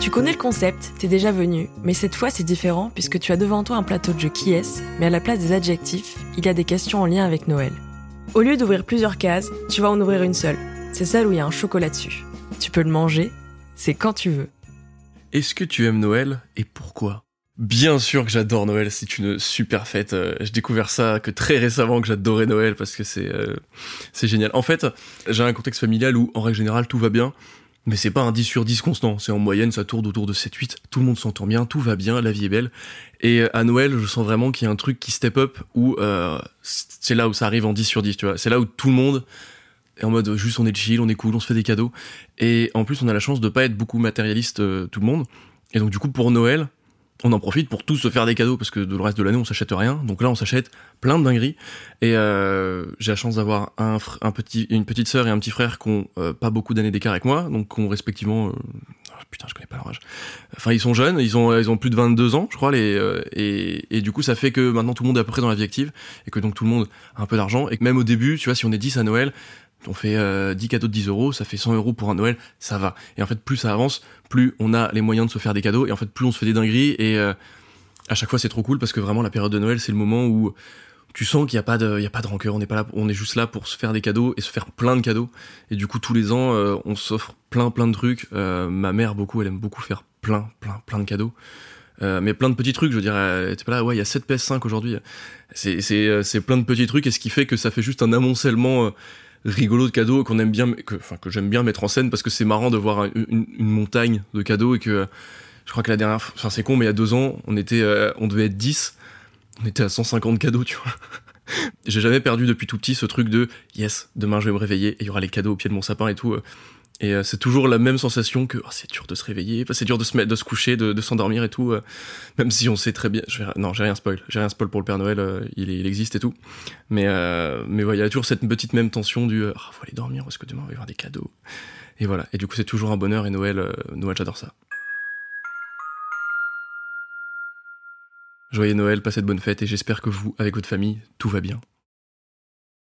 Tu connais le concept, t'es déjà venu, mais cette fois c'est différent puisque tu as devant toi un plateau de jeu qui est, mais à la place des adjectifs, il y a des questions en lien avec Noël. Au lieu d'ouvrir plusieurs cases, tu vas en ouvrir une seule. C'est celle où il y a un chocolat dessus. Tu peux le manger, c'est quand tu veux. Est-ce que tu aimes Noël et pourquoi? Bien sûr que j'adore Noël, c'est une super fête. Euh, j'ai découvert ça que très récemment que j'adorais Noël parce que c'est euh, c'est génial. En fait, j'ai un contexte familial où en règle générale tout va bien, mais c'est pas un 10 sur 10 constant, c'est en moyenne ça tourne autour de 7 8. Tout le monde s'entend bien, tout va bien, la vie est belle. Et euh, à Noël, je sens vraiment qu'il y a un truc qui step up où c'est là où ça arrive en 10 sur 10, tu vois. C'est là où tout le monde est en mode juste on est chill, on est cool, on se fait des cadeaux et en plus on a la chance de pas être beaucoup matérialiste tout le monde. Et donc du coup pour Noël, on en profite pour tous se faire des cadeaux parce que de le reste de l'année on s'achète rien. Donc là on s'achète plein de dingueries. Et euh, j'ai la chance d'avoir un, petit, une petite sœur et un petit frère qui ont euh, pas beaucoup d'années d'écart avec moi, donc qui ont respectivement, euh, oh, putain je connais pas leur âge. Enfin ils sont jeunes, ils ont ils ont plus de 22 ans je crois les et, et du coup ça fait que maintenant tout le monde est à peu près dans la vie active et que donc tout le monde a un peu d'argent et que même au début tu vois si on est 10 à Noël on fait 10 cadeaux de 10 euros, ça fait 100 euros pour un Noël, ça va. Et en fait, plus ça avance, plus on a les moyens de se faire des cadeaux, et en fait, plus on se fait des dingueries, et euh, à chaque fois, c'est trop cool, parce que vraiment, la période de Noël, c'est le moment où tu sens qu'il n'y a pas de, y a pas de rancœur, on est pas là, on est juste là pour se faire des cadeaux et se faire plein de cadeaux. Et du coup, tous les ans, euh, on s'offre plein, plein de trucs. Euh, ma mère, beaucoup, elle aime beaucoup faire plein, plein, plein de cadeaux. mais plein de petits trucs, je veux dire, t'es pas là, ouais, il y a 7 PS5 aujourd'hui. C'est, c'est, c'est plein de petits trucs, et ce qui fait que ça fait juste un amoncellement rigolo de cadeaux qu'on aime bien, que, enfin que j'aime bien mettre en scène parce que c'est marrant de voir une, montagne de cadeaux et que je crois que la dernière, enfin c'est con, mais il y a deux ans, on était, euh, on devait être 10, on était à 150 cadeaux, tu vois. J'ai jamais perdu depuis tout petit ce truc de yes, demain je vais me réveiller et il y aura les cadeaux au pied de mon sapin et tout. Et euh, c'est toujours la même sensation que oh, c'est dur de se réveiller, c'est dur de se mettre, de se coucher, de, s'endormir et tout. Euh, même si on sait très bien, non, j'ai rien spoil, j'ai rien spoil pour le Père Noël, euh, il, il, existe et tout. Mais mais voilà, il y a toujours cette petite même tension du, oh, faut aller dormir parce que demain on va y avoir des cadeaux. Et voilà. Et du coup c'est toujours un bonheur et Noël, Noël j'adore ça. Joyeux Noël, passez de bonnes fêtes et j'espère que vous, avec votre famille, tout va bien.